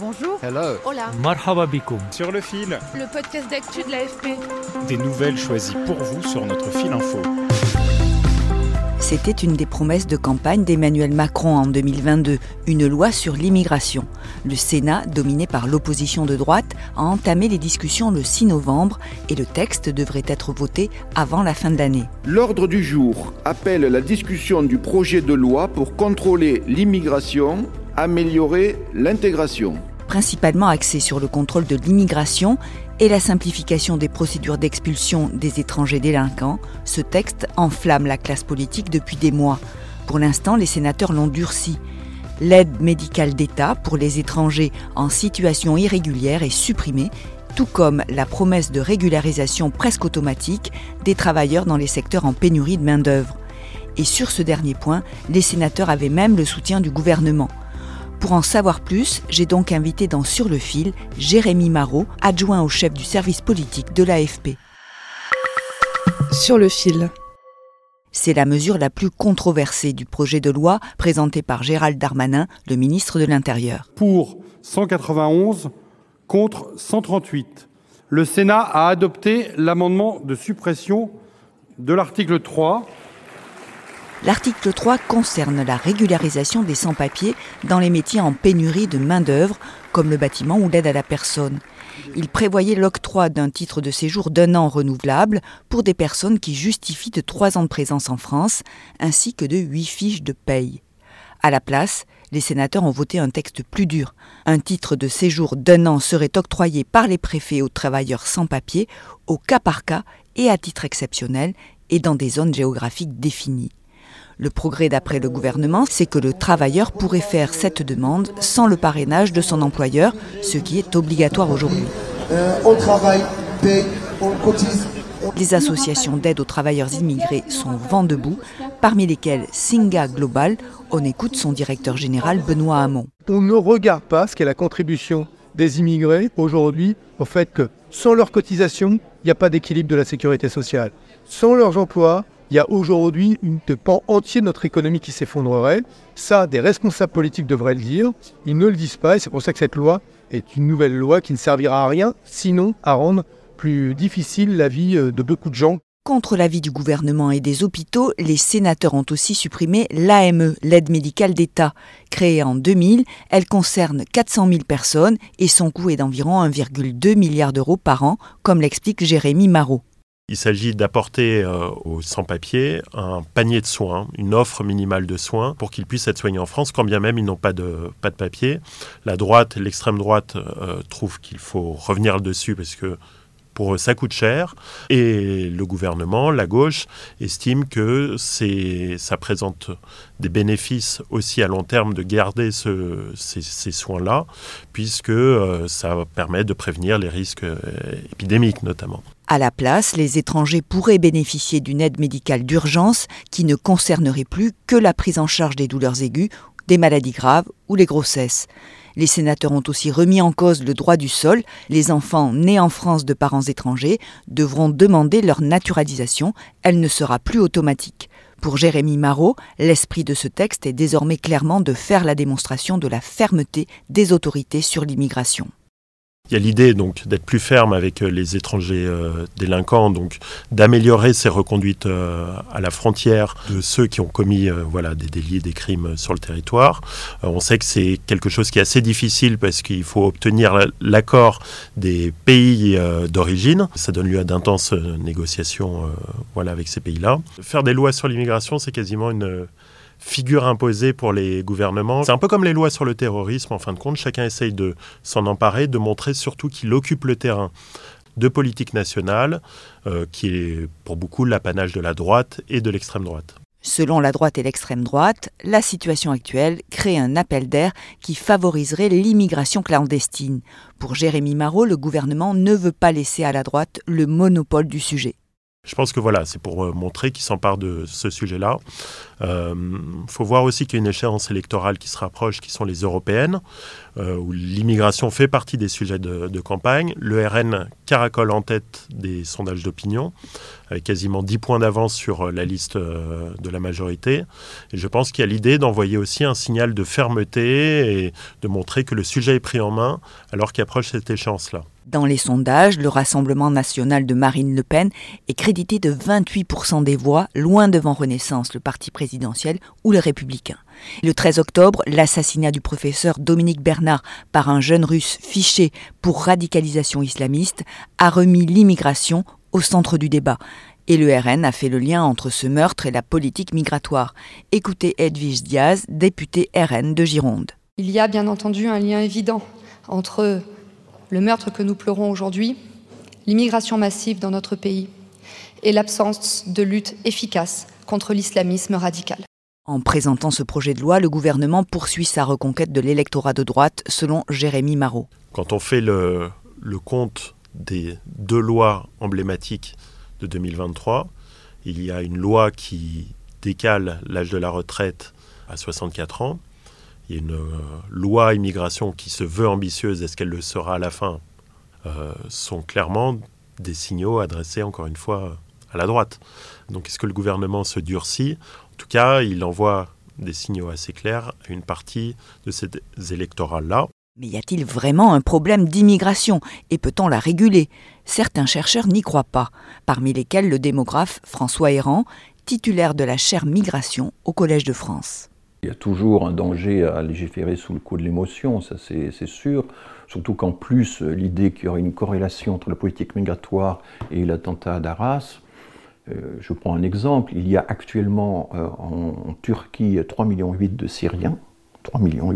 Bonjour. Hello. Hola. Marhaba bikoum. Sur le fil. Le podcast d'actu de l'AFP. Des nouvelles choisies pour vous sur notre fil info. C'était une des promesses de campagne d'Emmanuel Macron en 2022, une loi sur l'immigration. Le Sénat, dominé par l'opposition de droite, a entamé les discussions le 6 novembre et le texte devrait être voté avant la fin de l'année. L'ordre du jour appelle la discussion du projet de loi pour contrôler l'immigration, améliorer l'intégration. Principalement axé sur le contrôle de l'immigration et la simplification des procédures d'expulsion des étrangers délinquants, ce texte enflamme la classe politique depuis des mois. Pour l'instant, les sénateurs l'ont durci. L'aide médicale d'État pour les étrangers en situation irrégulière est supprimée, tout comme la promesse de régularisation presque automatique des travailleurs dans les secteurs en pénurie de main-d'œuvre. Et sur ce dernier point, les sénateurs avaient même le soutien du gouvernement. Pour en savoir plus, j'ai donc invité dans Sur le fil Jérémy Marot, adjoint au chef du service politique de l'AFP. Sur le fil. C'est la mesure la plus controversée du projet de loi présenté par Gérald Darmanin, le ministre de l'Intérieur. Pour 191 contre 138, le Sénat a adopté l'amendement de suppression de l'article 3 L'article 3 concerne la régularisation des sans-papiers dans les métiers en pénurie de main-d'œuvre, comme le bâtiment ou l'aide à la personne. Il prévoyait l'octroi d'un titre de séjour d'un an renouvelable pour des personnes qui justifient de trois ans de présence en France, ainsi que de huit fiches de paye. À la place, les sénateurs ont voté un texte plus dur. Un titre de séjour d'un an serait octroyé par les préfets aux travailleurs sans papier, au cas par cas et à titre exceptionnel, et dans des zones géographiques définies. Le progrès d'après le gouvernement, c'est que le travailleur pourrait faire cette demande sans le parrainage de son employeur, ce qui est obligatoire aujourd'hui. Euh, on travaille, paye, on cotise. Les associations d'aide aux travailleurs immigrés sont vent debout, parmi lesquelles Singa Global. On écoute son directeur général Benoît Hamon. On ne regarde pas ce qu'est la contribution des immigrés aujourd'hui au fait que sans leur cotisation, il n'y a pas d'équilibre de la sécurité sociale. Sans leurs emplois, il y a aujourd'hui une pan entier de notre économie qui s'effondrerait. Ça, des responsables politiques devraient le dire. Ils ne le disent pas et c'est pour ça que cette loi est une nouvelle loi qui ne servira à rien, sinon à rendre plus difficile la vie euh, de beaucoup de gens. Contre l'avis du gouvernement et des hôpitaux, les sénateurs ont aussi supprimé l'AME, l'aide médicale d'État. Créée en 2000, elle concerne 400 000 personnes et son coût est d'environ 1,2 milliard d'euros par an, comme l'explique Jérémy Marot. Il s'agit d'apporter euh, aux sans-papiers un panier de soins, une offre minimale de soins pour qu'ils puissent être soignés en France, quand bien même ils n'ont pas de, pas de papier. La droite, l'extrême droite, euh, trouve qu'il faut revenir dessus parce que pour eux, ça coûte cher. Et le gouvernement, la gauche, estime que ça présente des bénéfices aussi à long terme de garder ce, ces, ces soins-là, puisque euh, ça permet de prévenir les risques euh, épidémiques notamment. À la place, les étrangers pourraient bénéficier d'une aide médicale d'urgence qui ne concernerait plus que la prise en charge des douleurs aiguës, des maladies graves ou les grossesses. Les sénateurs ont aussi remis en cause le droit du sol. Les enfants nés en France de parents étrangers devront demander leur naturalisation. Elle ne sera plus automatique. Pour Jérémy Marot, l'esprit de ce texte est désormais clairement de faire la démonstration de la fermeté des autorités sur l'immigration. Il y a l'idée donc d'être plus ferme avec euh, les étrangers euh, délinquants, donc d'améliorer ces reconduites euh, à la frontière de ceux qui ont commis voilà des délits, des crimes sur le territoire. On sait que c'est quelque chose qui est assez difficile parce qu'il faut obtenir l'accord des pays d'origine. Ça donne lieu à d'intenses négociations voilà avec ces pays-là. Faire des lois sur l'immigration, c'est quasiment une figure imposée pour les gouvernements. C'est un peu comme les lois sur le terrorisme, en fin de compte, chacun essaye de s'en emparer, de montrer surtout qu'il occupe le terrain de politique nationale, euh, qui est pour beaucoup l'apanage de la droite et de l'extrême droite. Selon la droite et l'extrême droite, la situation actuelle crée un appel d'air qui favoriserait l'immigration clandestine. Pour Jérémy Marot, le gouvernement ne veut pas laisser à la droite le monopole du sujet. Je pense que voilà, c'est pour montrer qu'il s'empare de ce sujet-là. Il euh, faut voir aussi qu'il y a une échéance électorale qui se rapproche, qui sont les européennes, euh, où l'immigration fait partie des sujets de, campagne. Le RN caracole en tête des sondages d'opinion, avec quasiment 10 points d'avance sur la liste euh, de la majorité. Et je pense qu'il y a l'idée d'envoyer aussi un signal de fermeté et de montrer que le sujet est pris en main alors qu'approche cette échéance-là. Dans les sondages, le Rassemblement national de Marine Le Pen est crédité de 28% des voix, loin devant Renaissance, le parti présidentiel, ou les Républicains. Le 13 octobre, l'assassinat du professeur Dominique Bernard par un jeune russe fiché pour radicalisation islamiste a remis l'immigration au centre du débat. Et le RN a fait le lien entre ce meurtre et la politique migratoire. Écoutez Edwige Diaz, député RN de Gironde. Il y a bien entendu un lien évident entre le meurtre que nous pleurons aujourd'hui, l'immigration massive dans notre pays et l'absence de lutte efficace contre l'islamisme radical. En présentant ce projet de loi, le gouvernement poursuit sa reconquête de l'électorat de droite, selon Jérémy Marot. Quand on fait le, compte des deux lois emblématiques de 2023, il y a une loi qui décale l'âge de la retraite à 64 ans, une euh, loi immigration qui se veut ambitieuse, est-ce qu'elle le sera à la fin? Euh, sont clairement des signaux adressés encore une fois à la droite. Donc est-ce que le gouvernement se durcit? En tout cas, il envoie des signaux assez clairs à une partie de ces électorats-là. Mais y a-t-il vraiment un problème d'immigration? Et peut-on la réguler? Certains chercheurs n'y croient pas, parmi lesquels le démographe François Héran, titulaire de la chaire migration au Collège de France. Il y a toujours un danger à légiférer sous le coup de l'émotion, ça c'est sûr. Surtout qu'en plus, l'idée qu'il y aurait une corrélation entre la politique migratoire et l'attentat d'Arras, euh, je prends un exemple, il y a actuellement euh, en, Turquie 3,8 millions de Syriens, 3,8 millions,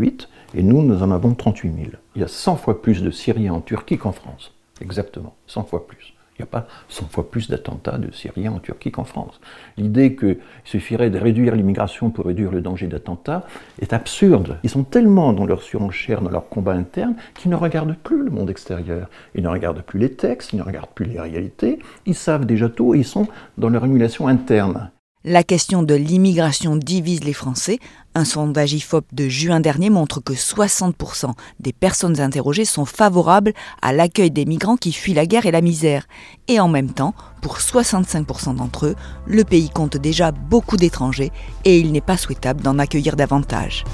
et nous, nous en avons 38 000. Il y a 100 fois plus de Syriens en Turquie qu'en France, exactement, 100 fois plus. N'y a pas 100 fois plus d'attentats de Syriens en Turquie qu'en France. L'idée qu'il suffirait de réduire l'immigration pour réduire le danger d'attentats est absurde. Ils sont tellement dans leur surenchère, dans leur combat interne, qu'ils ne regardent plus le monde extérieur. Ils ne regardent plus les textes, ils ne regardent plus les réalités. Ils savent déjà tout et ils sont dans leur émulation interne. La question de l'immigration divise les Français. Un sondage IFOP de juin dernier montre que 60% des personnes interrogées sont favorables à l'accueil des migrants qui fuient la guerre et la misère. Et en même temps, pour 65% d'entre eux, le pays compte déjà beaucoup d'étrangers et il n'est pas souhaitable d'en accueillir davantage.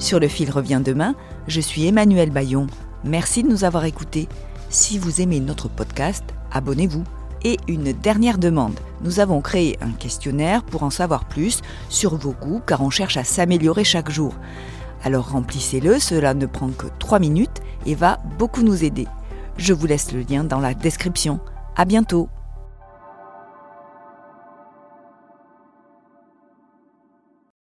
Sur le fil revient demain, je suis Emmanuel Bayon. Merci de nous avoir écoutés. Si vous aimez notre podcast, abonnez-vous. Et une dernière demande. Nous avons créé un questionnaire pour en savoir plus sur vos goûts car on cherche à s'améliorer chaque jour. Alors remplissez-le, cela ne prend que 3 minutes et va beaucoup nous aider. Je vous laisse le lien dans la description. À bientôt!